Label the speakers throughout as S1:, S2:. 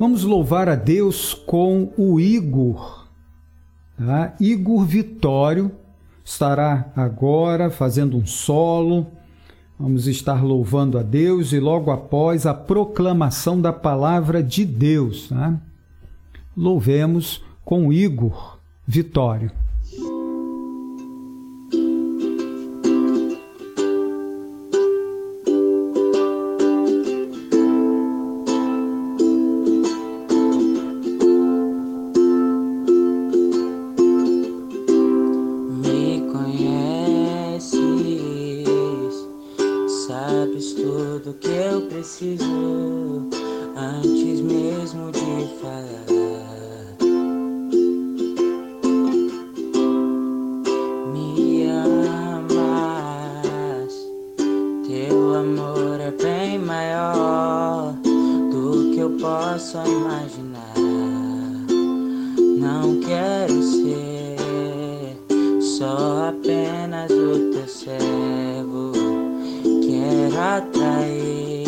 S1: Vamos louvar a Deus com o Igor. Tá? Igor Vitório estará agora fazendo um solo. Vamos estar louvando a Deus e logo após a proclamação da palavra de Deus. Tá? Louvemos com Igor Vitório.
S2: quero ser só apenas o teu servo. Quero atrair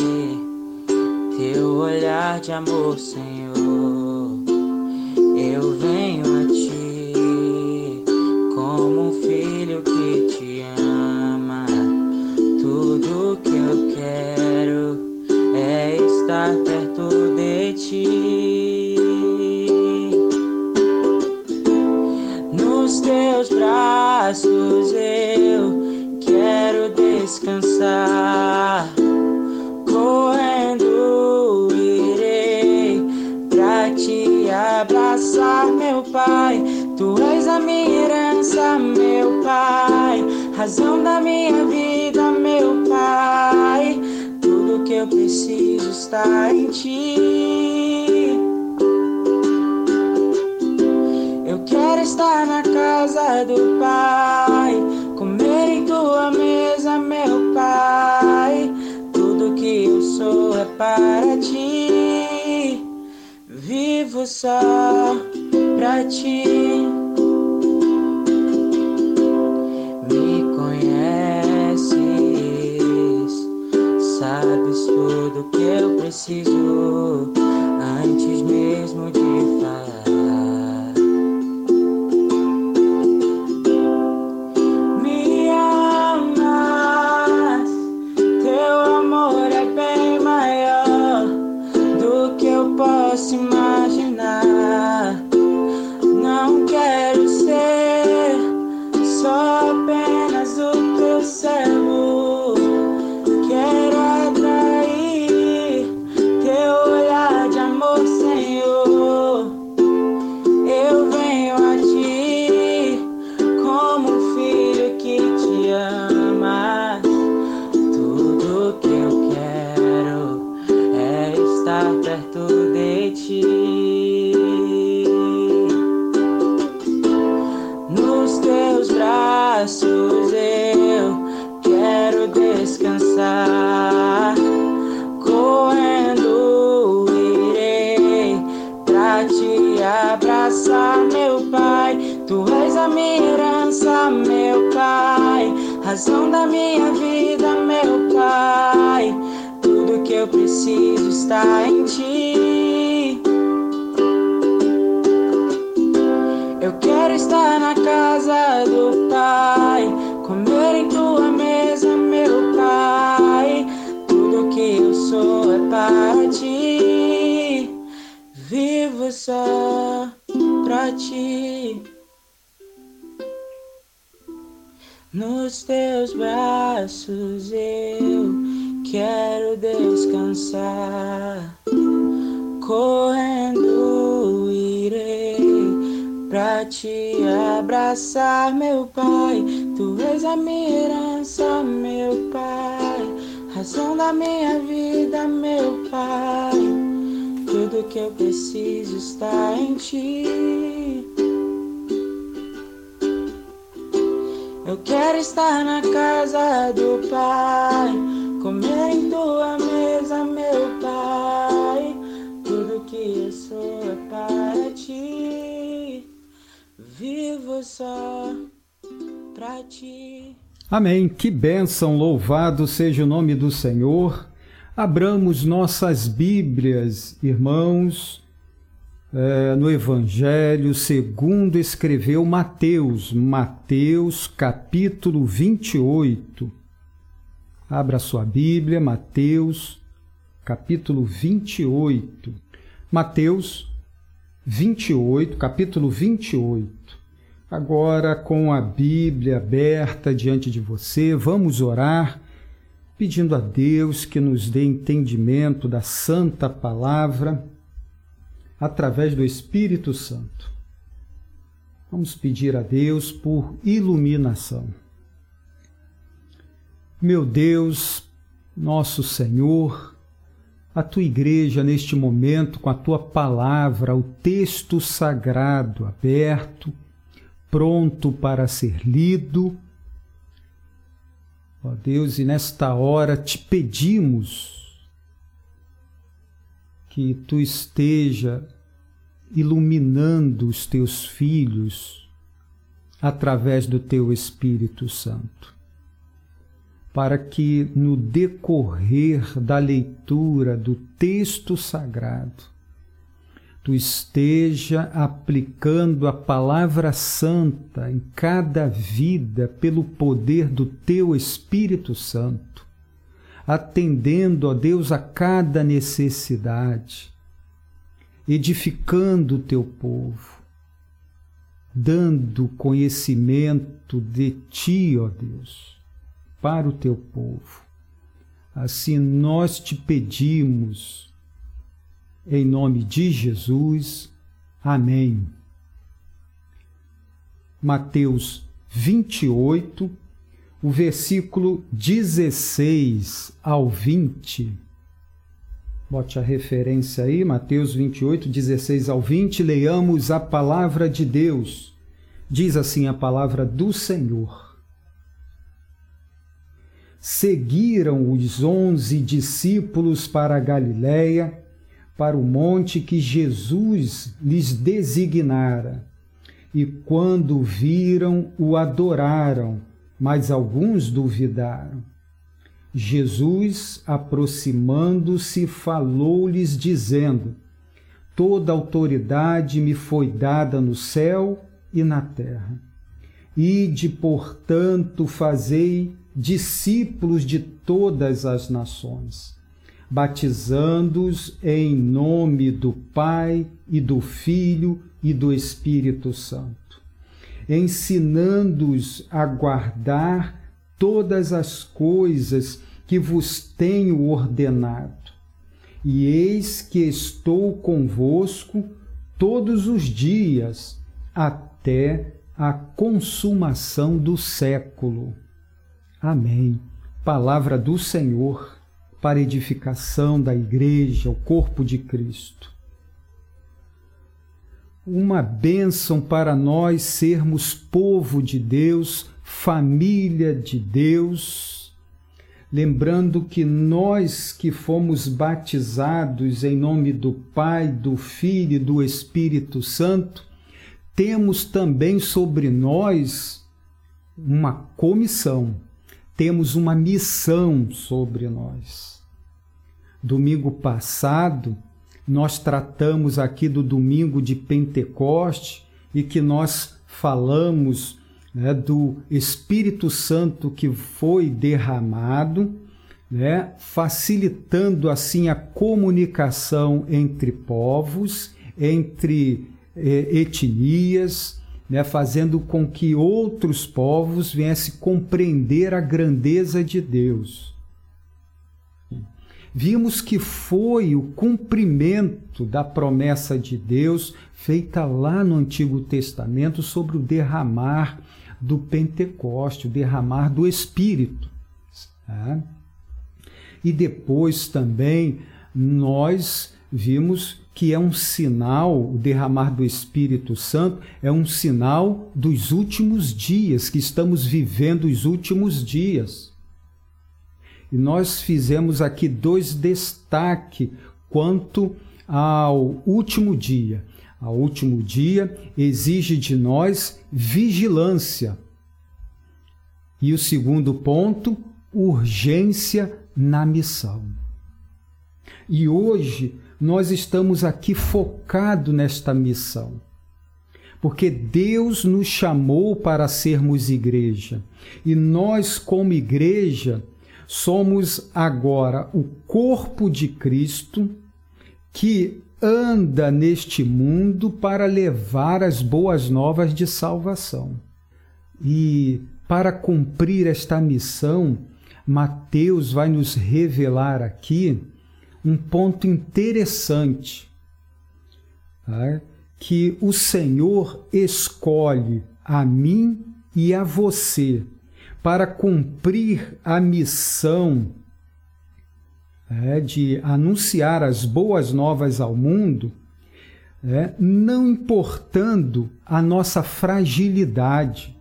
S2: teu olhar de amor, Senhor. Eu venho. razão da minha vida, meu Pai. Tudo que eu preciso está em Ti. Eu quero estar na casa do Pai, comer em Tua mesa, meu Pai. Tudo que eu sou é para Ti. Vivo só pra Ti. herança, meu Pai, razão da minha vida, meu Pai. Tudo que eu preciso está em Ti. Eu quero estar na casa do Pai, comer em Tua mesa, meu Pai. Tudo que eu sou é para Ti. Vivo só para Ti. Nos teus braços eu quero descansar. Correndo irei pra te abraçar, meu Pai. Tu és a minha herança, meu Pai. Razão da minha vida, meu Pai. Tudo que eu preciso está em ti. Eu quero estar na casa do Pai, comer em tua mesa, meu Pai. Tudo que eu sou é para ti, vivo só para ti.
S1: Amém. Que bênção, louvado seja o nome do Senhor. Abramos nossas Bíblias, irmãos, é, no Evangelho segundo escreveu Mateus, Mateus capítulo 28. Abra sua Bíblia, Mateus capítulo 28. Mateus 28, capítulo 28. Agora, com a Bíblia aberta diante de você, vamos orar, pedindo a Deus que nos dê entendimento da Santa Palavra através do Espírito Santo. Vamos pedir a Deus por iluminação. Meu Deus, nosso Senhor, a tua igreja neste momento com a tua palavra, o texto sagrado aberto, pronto para ser lido. Ó Deus, e nesta hora te pedimos que tu esteja iluminando os teus filhos através do teu Espírito Santo para que no decorrer da leitura do texto sagrado, tu esteja aplicando a palavra santa em cada vida pelo poder do teu Espírito Santo, atendendo, ó Deus, a cada necessidade, edificando o teu povo, dando conhecimento de ti, ó Deus para o teu povo. Assim nós te pedimos, em nome de Jesus. Amém. Mateus 28, o versículo 16 ao 20. Bote a referência aí, Mateus 28, 16 ao 20. Leiamos a palavra de Deus. Diz assim a palavra do Senhor seguiram os onze discípulos para a Galiléia, para o monte que Jesus lhes designara. E quando viram, o adoraram, mas alguns duvidaram. Jesus, aproximando-se, falou-lhes, dizendo: Toda autoridade me foi dada no céu e na terra. Ide, portanto, fazei discípulos de todas as nações, batizando-os em nome do Pai e do Filho e do Espírito Santo, ensinando-os a guardar todas as coisas que vos tenho ordenado. E eis que estou convosco todos os dias até a consumação do século. Amém. Palavra do Senhor para edificação da Igreja, o corpo de Cristo. Uma bênção para nós sermos povo de Deus, família de Deus, lembrando que nós que fomos batizados em nome do Pai, do Filho e do Espírito Santo, temos também sobre nós uma comissão temos uma missão sobre nós. Domingo passado, nós tratamos aqui do domingo de Pentecoste e que nós falamos né, do Espírito Santo que foi derramado, né, facilitando assim a comunicação entre povos, entre eh, etnias, né, fazendo com que outros povos viessem compreender a grandeza de Deus. Vimos que foi o cumprimento da promessa de Deus feita lá no Antigo Testamento sobre o derramar do Pentecoste, o derramar do Espírito. Tá? E depois também nós vimos que é um sinal, o derramar do Espírito Santo é um sinal dos últimos dias, que estamos vivendo os últimos dias. E nós fizemos aqui dois destaques quanto ao último dia. O último dia exige de nós vigilância. E o segundo ponto, urgência na missão. E hoje nós estamos aqui focados nesta missão. Porque Deus nos chamou para sermos igreja. E nós, como igreja, somos agora o corpo de Cristo que anda neste mundo para levar as boas novas de salvação. E para cumprir esta missão, Mateus vai nos revelar aqui um ponto interessante, tá? que o Senhor escolhe a mim e a você para cumprir a missão é, de anunciar as boas novas ao mundo, é, não importando a nossa fragilidade,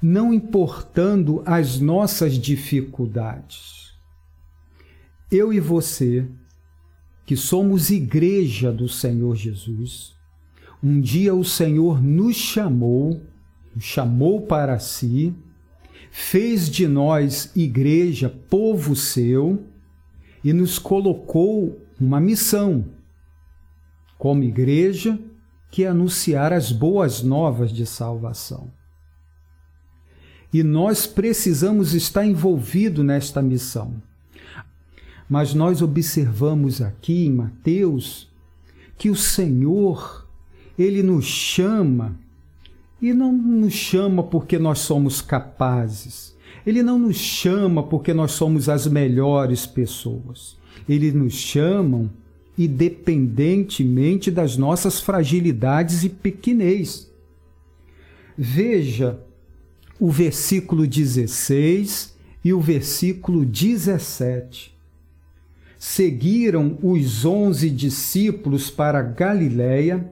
S1: não importando as nossas dificuldades. Eu e você, que somos igreja do Senhor Jesus, um dia o Senhor nos chamou, nos chamou para si, fez de nós igreja, povo seu, e nos colocou uma missão como igreja que é anunciar as boas novas de salvação. E nós precisamos estar envolvidos nesta missão. Mas nós observamos aqui em Mateus que o Senhor, ele nos chama e não nos chama porque nós somos capazes, ele não nos chama porque nós somos as melhores pessoas. Ele nos chama independentemente das nossas fragilidades e pequenez. Veja o versículo 16 e o versículo 17. Seguiram os onze discípulos para Galiléia,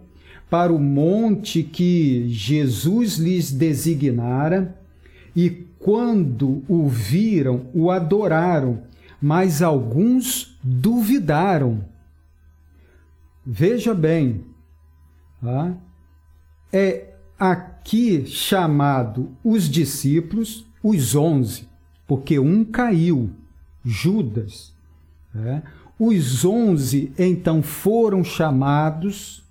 S1: para o monte que Jesus lhes designara, e quando o viram, o adoraram, mas alguns duvidaram. Veja bem, tá? é aqui chamado os discípulos, os onze, porque um caiu, Judas. Né? Os onze então foram chamados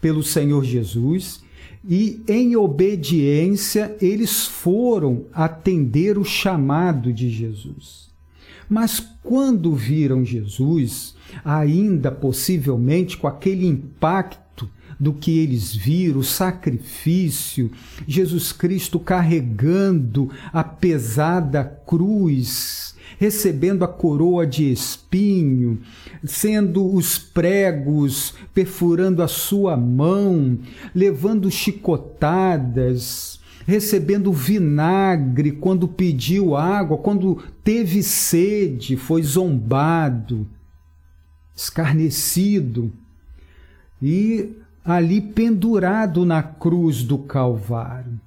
S1: pelo Senhor Jesus e, em obediência, eles foram atender o chamado de Jesus. Mas quando viram Jesus, ainda possivelmente com aquele impacto do que eles viram, o sacrifício, Jesus Cristo carregando a pesada cruz, recebendo a coroa de espinho, sendo os pregos perfurando a sua mão, levando chicotadas, recebendo vinagre quando pediu água, quando teve sede, foi zombado, escarnecido e ali pendurado na cruz do Calvário.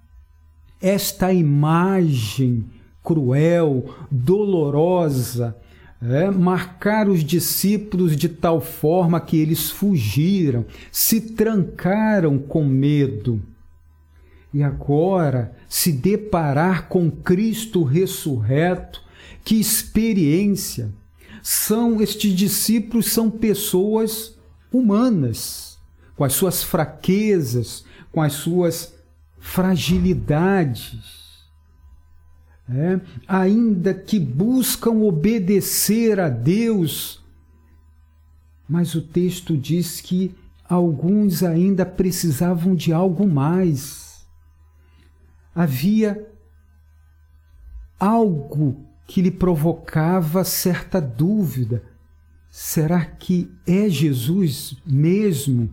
S1: Esta imagem cruel, dolorosa, é, marcar os discípulos de tal forma que eles fugiram, se trancaram com medo. E agora se deparar com Cristo ressurreto, que experiência! São estes discípulos são pessoas humanas, com as suas fraquezas, com as suas fragilidades é, ainda que buscam obedecer a Deus, mas o texto diz que alguns ainda precisavam de algo mais. Havia algo que lhe provocava certa dúvida. Será que é Jesus mesmo?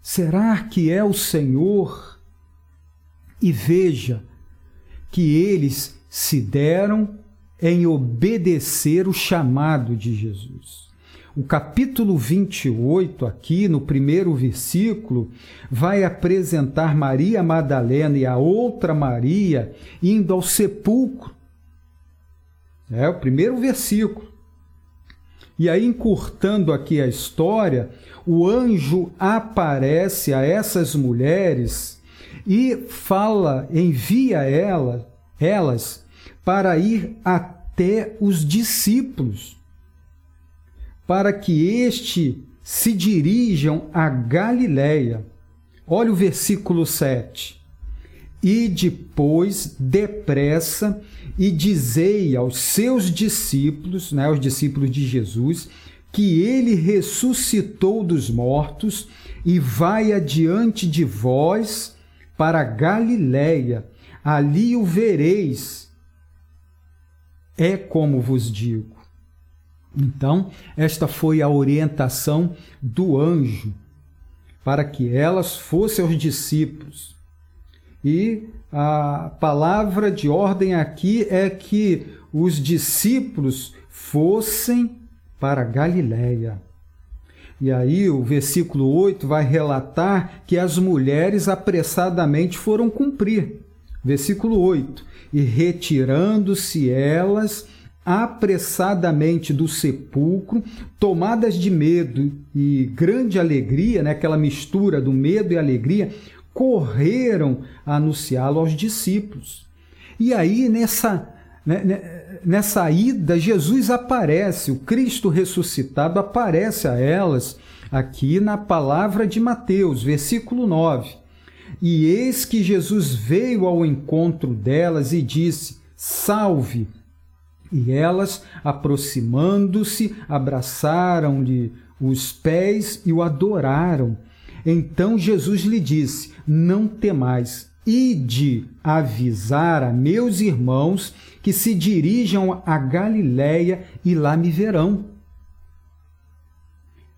S1: Será que é o Senhor? E veja, que eles se deram em obedecer o chamado de Jesus. O capítulo 28, aqui no primeiro versículo, vai apresentar Maria Madalena e a outra Maria indo ao sepulcro. É o primeiro versículo. E aí, encurtando aqui a história, o anjo aparece a essas mulheres e fala, envia ela, elas para ir até os discípulos, para que este se dirijam a Galiléia. Olha o versículo 7. E depois, depressa, e dizei aos seus discípulos, né, aos discípulos de Jesus, que ele ressuscitou dos mortos e vai adiante de vós para Galiléia, ali o vereis. É como vos digo. Então, esta foi a orientação do anjo para que elas fossem aos discípulos. E a palavra de ordem aqui é que os discípulos fossem para Galiléia. E aí o versículo 8 vai relatar que as mulheres apressadamente foram cumprir. Versículo 8: E retirando-se elas apressadamente do sepulcro, tomadas de medo e grande alegria, né, aquela mistura do medo e alegria, correram anunciá-lo aos discípulos. E aí, nessa, né, né, nessa ida, Jesus aparece, o Cristo ressuscitado aparece a elas aqui na palavra de Mateus, versículo 9. E eis que Jesus veio ao encontro delas e disse: Salve! E elas, aproximando-se, abraçaram-lhe os pés e o adoraram. Então Jesus lhe disse: Não temais, ide avisar a meus irmãos que se dirijam a Galiléia e lá me verão.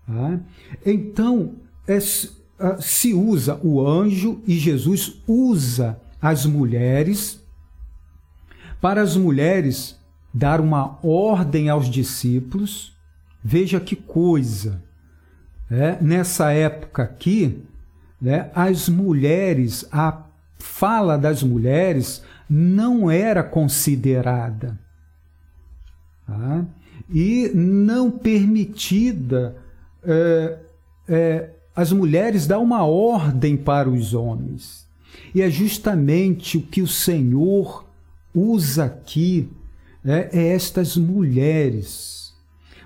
S1: Ah, então, é, ah, se usa o anjo e Jesus usa as mulheres para as mulheres dar uma ordem aos discípulos. Veja que coisa! É, nessa época aqui, né, as mulheres, a fala das mulheres não era considerada tá? e não permitida é, é, as mulheres dar uma ordem para os homens. E é justamente o que o Senhor usa aqui né, é estas mulheres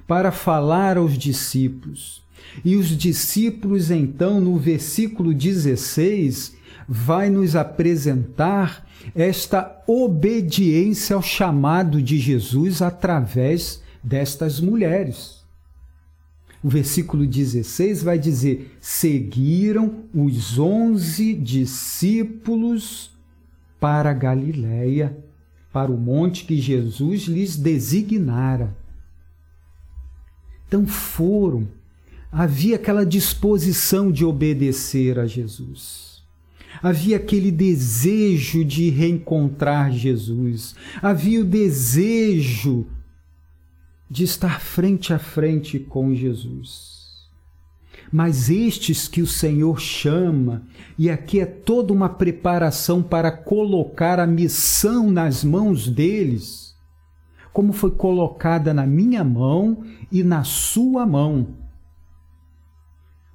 S1: para falar aos discípulos. E os discípulos, então, no versículo 16, vai nos apresentar esta obediência ao chamado de Jesus através destas mulheres. O versículo 16 vai dizer: Seguiram os onze discípulos para Galiléia para o monte que Jesus lhes designara. Então foram, havia aquela disposição de obedecer a Jesus. Havia aquele desejo de reencontrar Jesus. Havia o desejo de estar frente a frente com Jesus. Mas estes que o Senhor chama, e aqui é toda uma preparação para colocar a missão nas mãos deles, como foi colocada na minha mão e na sua mão.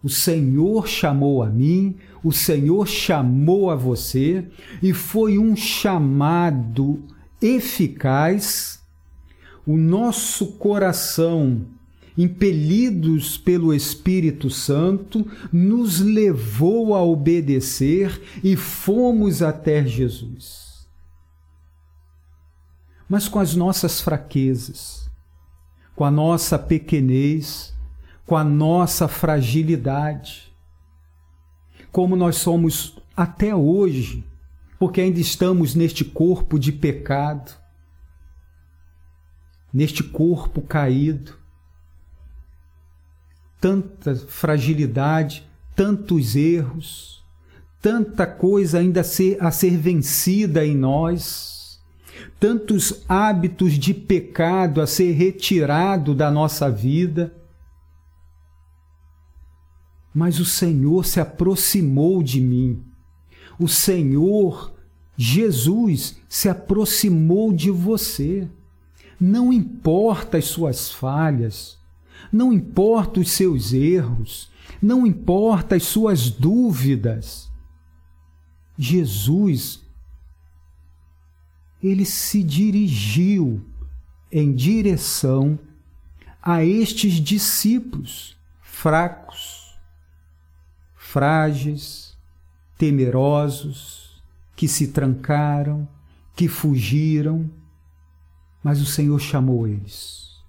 S1: O Senhor chamou a mim, o Senhor chamou a você, e foi um chamado eficaz. O nosso coração impelidos pelo Espírito Santo, nos levou a obedecer e fomos até Jesus. Mas com as nossas fraquezas, com a nossa pequenez, com a nossa fragilidade, como nós somos até hoje, porque ainda estamos neste corpo de pecado, neste corpo caído, tanta fragilidade, tantos erros, tanta coisa ainda a ser, a ser vencida em nós, tantos hábitos de pecado a ser retirado da nossa vida. Mas o Senhor se aproximou de mim. O Senhor, Jesus, se aproximou de você. Não importa as suas falhas, não importa os seus erros, não importa as suas dúvidas. Jesus, ele se dirigiu em direção a estes discípulos fracos, frágeis, temerosos, que se trancaram, que fugiram, mas o Senhor chamou eles.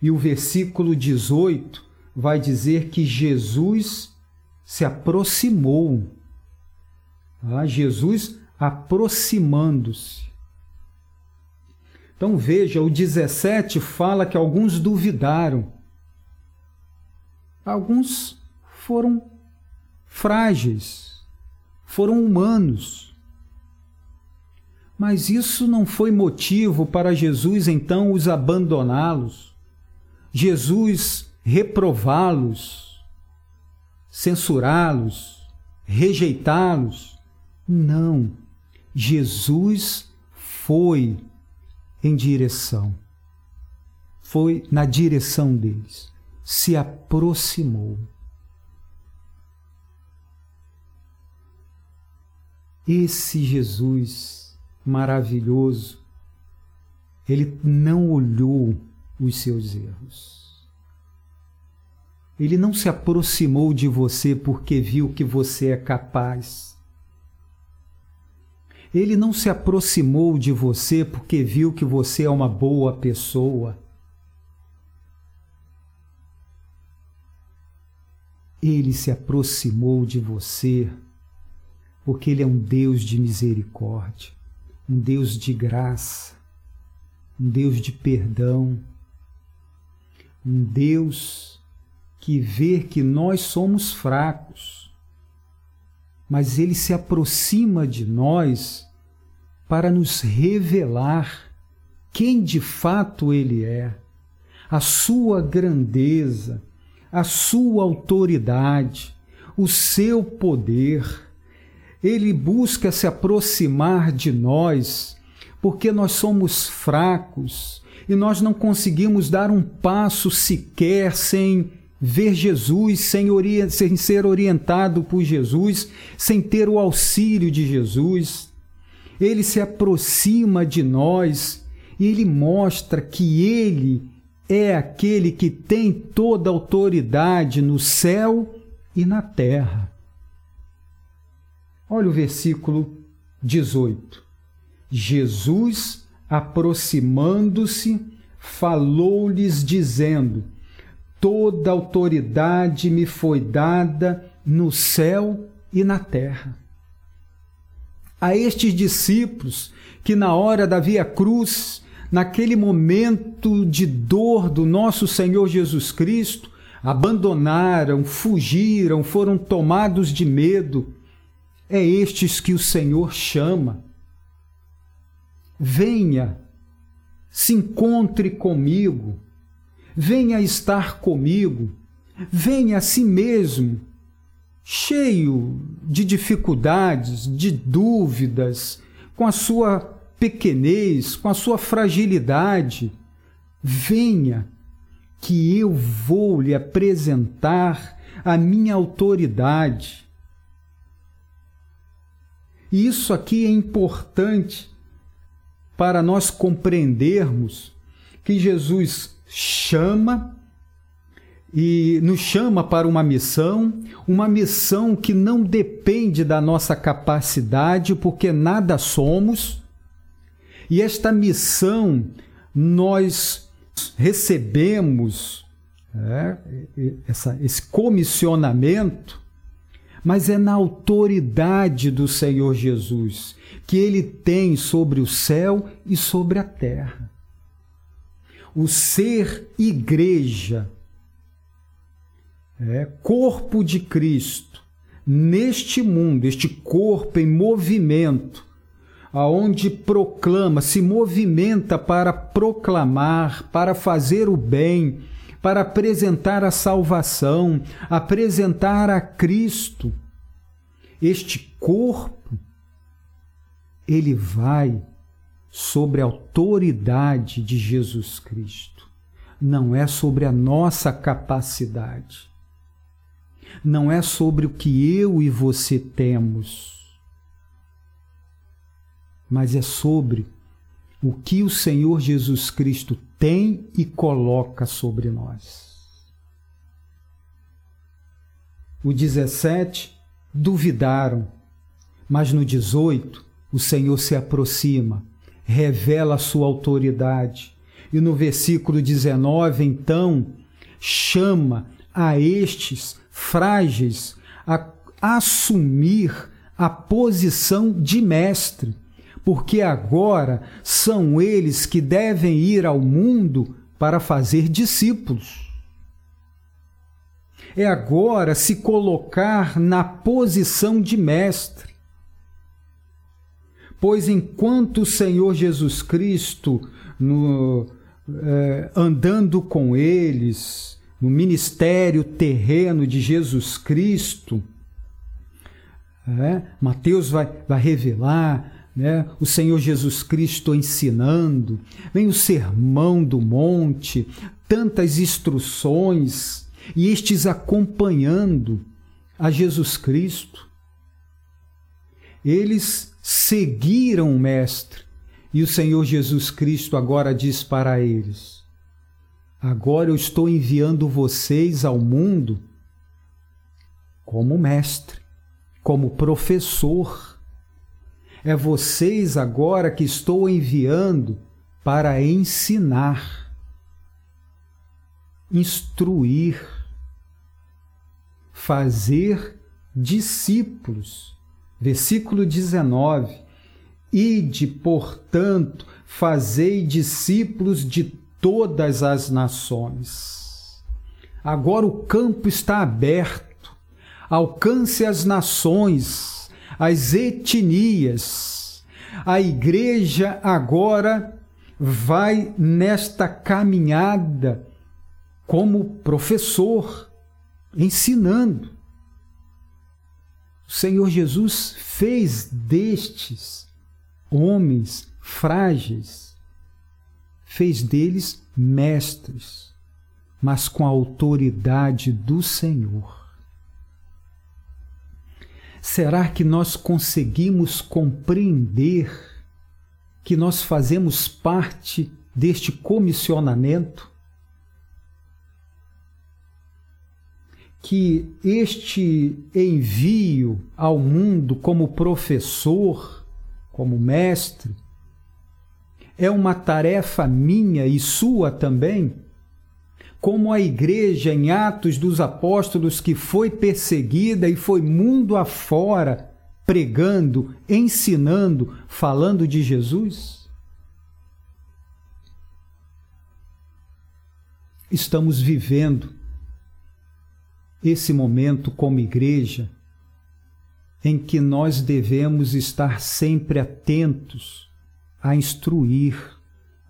S1: E o versículo 18 vai dizer que Jesus se aproximou. Ah, Jesus aproximando-se. Então veja, o 17 fala que alguns duvidaram. Alguns foram frágeis, foram humanos. Mas isso não foi motivo para Jesus então os abandoná-los, Jesus reprová-los, censurá-los, rejeitá-los. Não. Jesus foi em direção, foi na direção deles, se aproximou. Esse Jesus maravilhoso, ele não olhou os seus erros. Ele não se aproximou de você porque viu que você é capaz. Ele não se aproximou de você porque viu que você é uma boa pessoa. Ele se aproximou de você porque Ele é um Deus de misericórdia, um Deus de graça, um Deus de perdão, um Deus que vê que nós somos fracos, mas Ele se aproxima de nós para nos revelar quem de fato Ele é, a sua grandeza, a sua autoridade, o seu poder. Ele busca se aproximar de nós porque nós somos fracos e nós não conseguimos dar um passo sequer sem ver Jesus, sem, sem ser orientado por Jesus, sem ter o auxílio de Jesus. Ele se aproxima de nós e ele mostra que ele é aquele que tem toda a autoridade no céu e na terra. Olha o versículo 18. Jesus, aproximando-se, falou-lhes, dizendo: Toda autoridade me foi dada no céu e na terra. A estes discípulos que, na hora da via cruz, naquele momento de dor do nosso Senhor Jesus Cristo, abandonaram, fugiram, foram tomados de medo, é estes que o Senhor chama. Venha, se encontre comigo, venha estar comigo, venha a si mesmo, cheio de dificuldades, de dúvidas, com a sua pequenez, com a sua fragilidade. Venha, que eu vou lhe apresentar a minha autoridade e isso aqui é importante para nós compreendermos que Jesus chama e nos chama para uma missão, uma missão que não depende da nossa capacidade, porque nada somos. E esta missão nós recebemos é, essa, esse comissionamento mas é na autoridade do Senhor Jesus que ele tem sobre o céu e sobre a terra. O ser igreja, é, corpo de Cristo, neste mundo, este corpo em movimento, aonde proclama, se movimenta para proclamar, para fazer o bem, para apresentar a salvação, apresentar a Cristo. Este corpo, ele vai sobre a autoridade de Jesus Cristo. Não é sobre a nossa capacidade. Não é sobre o que eu e você temos. Mas é sobre o que o Senhor Jesus Cristo tem e coloca sobre nós. O 17 duvidaram, mas no 18 o Senhor se aproxima, revela a sua autoridade. E no versículo 19, então, chama a estes frágeis a assumir a posição de mestre, porque agora são eles que devem ir ao mundo para fazer discípulos. É agora se colocar na posição de mestre. Pois enquanto o Senhor Jesus Cristo, no, eh, andando com eles, no ministério terreno de Jesus Cristo, é, Mateus vai, vai revelar né, o Senhor Jesus Cristo ensinando, vem o sermão do monte, tantas instruções, e estes acompanhando a Jesus Cristo. Eles seguiram o Mestre, e o Senhor Jesus Cristo agora diz para eles: Agora eu estou enviando vocês ao mundo como mestre como professor. É vocês agora que estou enviando para ensinar, instruir, fazer discípulos. Versículo 19: Ide, portanto, fazei discípulos de todas as nações. Agora o campo está aberto alcance as nações, as etnias. A igreja agora vai nesta caminhada como professor, ensinando. O Senhor Jesus fez destes homens frágeis, fez deles mestres, mas com a autoridade do Senhor. Será que nós conseguimos compreender que nós fazemos parte deste comissionamento? Que este envio ao mundo como professor, como mestre, é uma tarefa minha e sua também? Como a igreja em Atos dos Apóstolos que foi perseguida e foi mundo afora pregando, ensinando, falando de Jesus? Estamos vivendo esse momento como igreja em que nós devemos estar sempre atentos a instruir,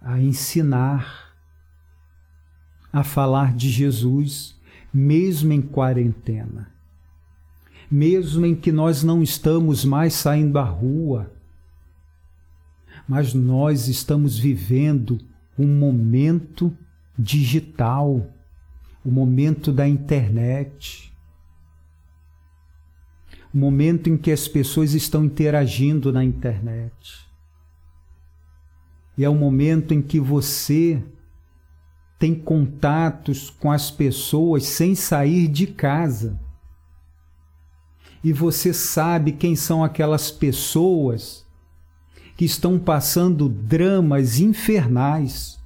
S1: a ensinar, a falar de Jesus, mesmo em quarentena. Mesmo em que nós não estamos mais saindo à rua, mas nós estamos vivendo um momento digital, o momento da internet, o momento em que as pessoas estão interagindo na internet. E é o momento em que você tem contatos com as pessoas sem sair de casa. E você sabe quem são aquelas pessoas que estão passando dramas infernais.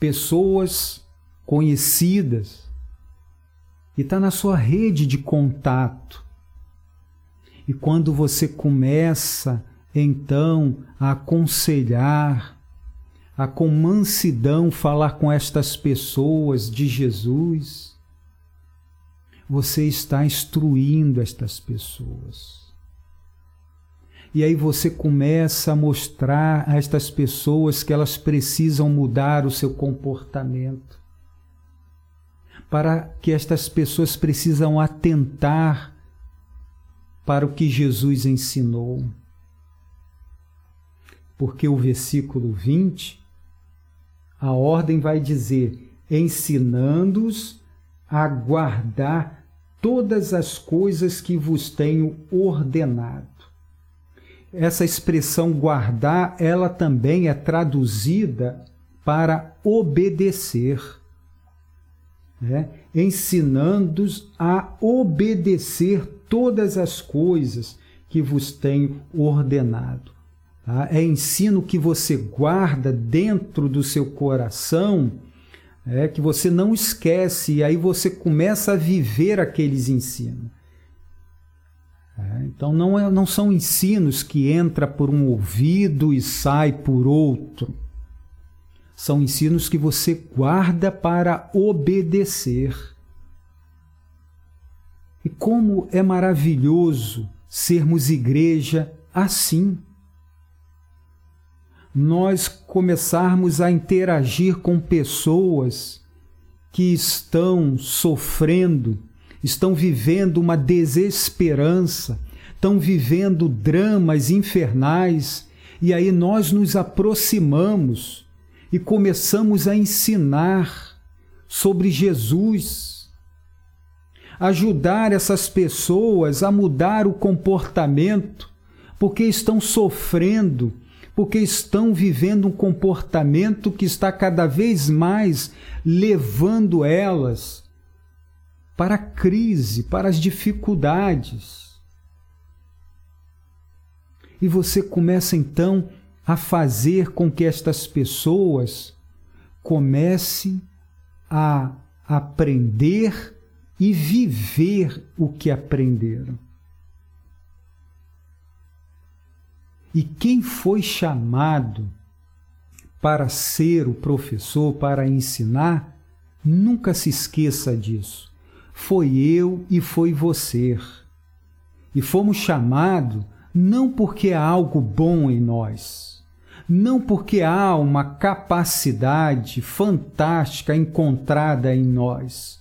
S1: Pessoas conhecidas e está na sua rede de contato. E quando você começa então a aconselhar, a com mansidão falar com estas pessoas de Jesus, você está instruindo estas pessoas. E aí você começa a mostrar a estas pessoas que elas precisam mudar o seu comportamento. Para que estas pessoas precisam atentar para o que Jesus ensinou. Porque o versículo 20 a ordem vai dizer: ensinando-os a guardar todas as coisas que vos tenho ordenado. essa expressão guardar, ela também é traduzida para obedecer, né? ensinando-os a obedecer todas as coisas que vos tenho ordenado. Tá? É ensino que você guarda dentro do seu coração, é que você não esquece, e aí você começa a viver aqueles ensinos. É, então não, é, não são ensinos que entra por um ouvido e sai por outro. São ensinos que você guarda para obedecer. E como é maravilhoso sermos igreja assim. Nós começarmos a interagir com pessoas que estão sofrendo, estão vivendo uma desesperança, estão vivendo dramas infernais, e aí nós nos aproximamos e começamos a ensinar sobre Jesus, ajudar essas pessoas a mudar o comportamento, porque estão sofrendo, porque estão vivendo um comportamento que está cada vez mais levando elas para a crise, para as dificuldades. E você começa então a fazer com que estas pessoas comecem a aprender e viver o que aprenderam. E quem foi chamado para ser o professor, para ensinar, nunca se esqueça disso. Foi eu e foi você. E fomos chamados não porque há algo bom em nós, não porque há uma capacidade fantástica encontrada em nós.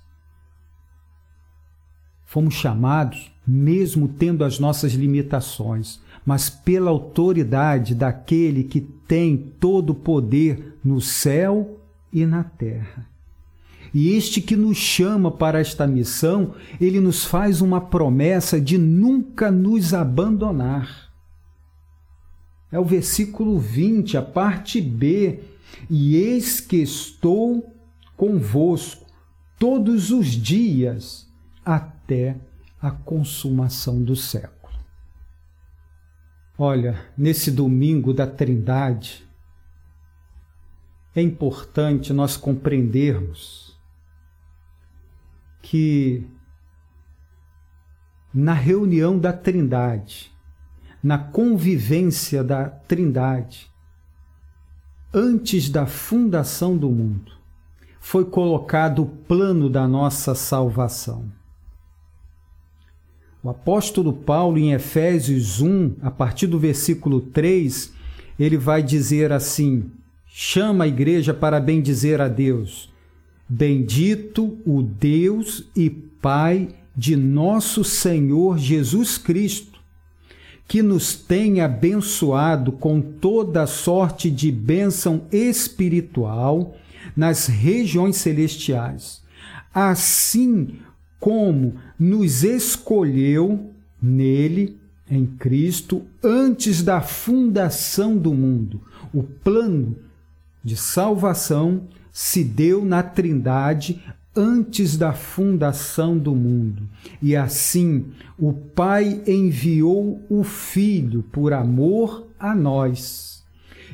S1: Fomos chamados, mesmo tendo as nossas limitações, mas pela autoridade daquele que tem todo o poder no céu e na terra. E este que nos chama para esta missão, ele nos faz uma promessa de nunca nos abandonar é o versículo 20, a parte B. E eis que estou convosco todos os dias até a consumação do século. Olha, nesse domingo da Trindade, é importante nós compreendermos que na reunião da Trindade, na convivência da Trindade, antes da fundação do mundo, foi colocado o plano da nossa salvação. O apóstolo Paulo, em Efésios 1, a partir do versículo 3, ele vai dizer assim: chama a igreja para bendizer a Deus. Bendito o Deus e Pai de nosso Senhor Jesus Cristo que nos tem abençoado com toda sorte de bênção espiritual nas regiões celestiais, assim como nos escolheu nele, em Cristo, antes da fundação do mundo. O plano de salvação se deu na Trindade antes da fundação do mundo. E assim o Pai enviou o Filho por amor a nós.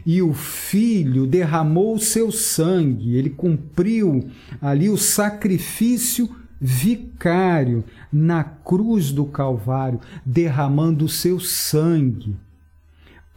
S1: E o Filho derramou o seu sangue, ele cumpriu ali o sacrifício vicário na cruz do Calvário, derramando o seu sangue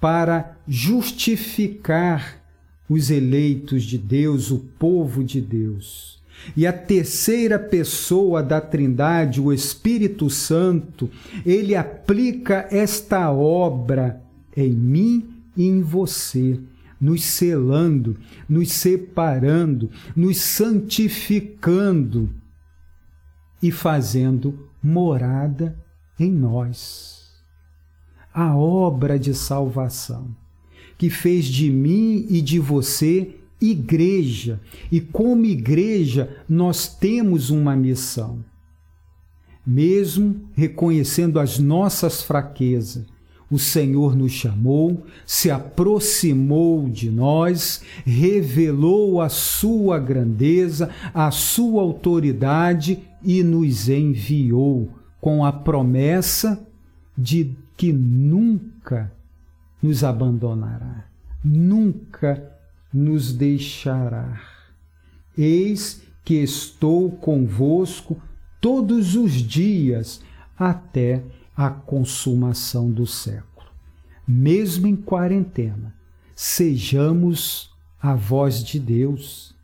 S1: para justificar os eleitos de Deus, o povo de Deus. E a terceira pessoa da Trindade, o Espírito Santo, ele aplica esta obra em mim e em você, nos selando, nos separando, nos santificando e fazendo morada em nós. A obra de salvação que fez de mim e de você igreja. E como igreja, nós temos uma missão. Mesmo reconhecendo as nossas fraquezas, o Senhor nos chamou, se aproximou de nós, revelou a sua grandeza, a sua autoridade e nos enviou com a promessa de que nunca nos abandonará, nunca nos deixará. Eis que estou convosco todos os dias até a consumação do século. Mesmo em quarentena, sejamos a voz de Deus,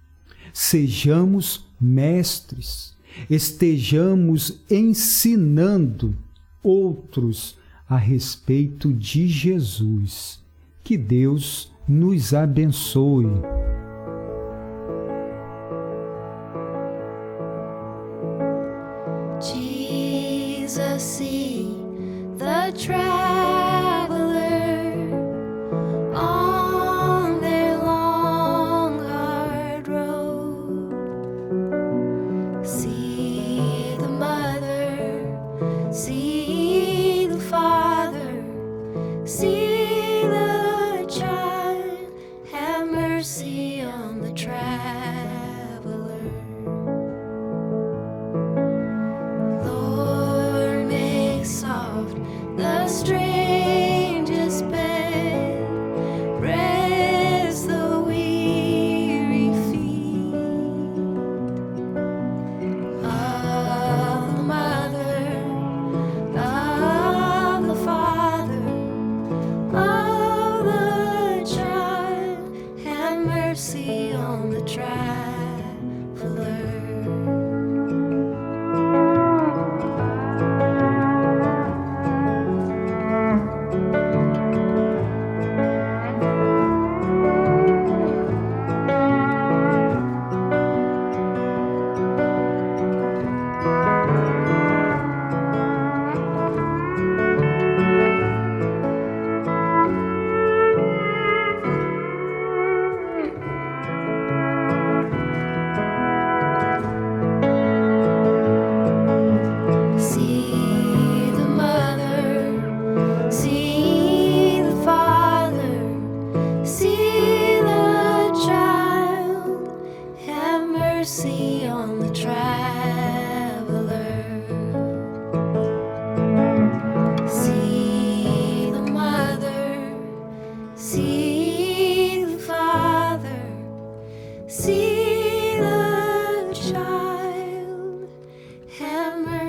S1: sejamos mestres, estejamos ensinando outros a respeito de Jesus. Que Deus nos abençoe.
S3: The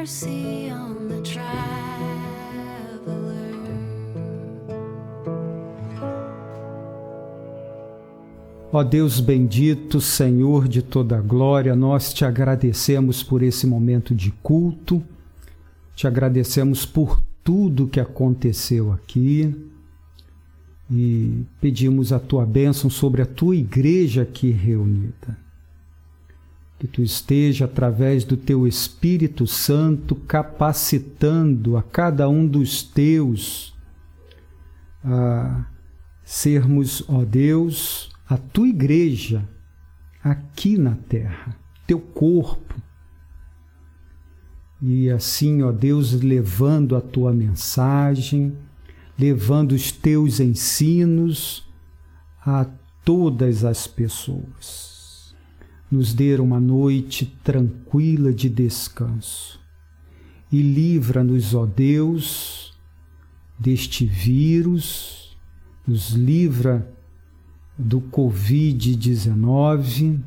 S3: mercy on the traveler.
S1: Ó Deus bendito, Senhor de toda glória, nós te agradecemos por esse momento de culto, te agradecemos por tudo que aconteceu aqui e pedimos a tua bênção sobre a tua igreja aqui reunida. Que tu esteja, através do teu Espírito Santo, capacitando a cada um dos teus a sermos, ó Deus, a tua igreja aqui na terra, teu corpo. E assim, ó Deus, levando a tua mensagem, levando os teus ensinos a todas as pessoas. Nos dê uma noite tranquila de descanso. E livra-nos, ó Deus, deste vírus, nos livra do Covid-19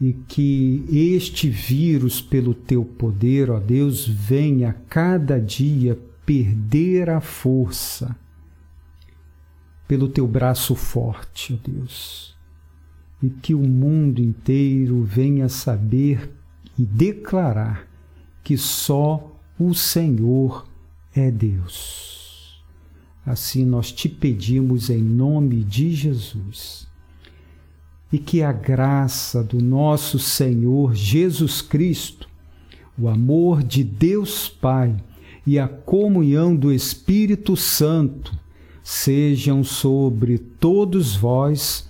S1: e que este vírus, pelo teu poder, ó Deus, venha cada dia perder a força pelo teu braço forte, ó Deus, e que o mundo inteiro venha saber e declarar que só o Senhor é Deus. Assim nós te pedimos em nome de Jesus. E que a graça do nosso Senhor Jesus Cristo, o amor de Deus Pai e a comunhão do Espírito Santo sejam sobre todos vós,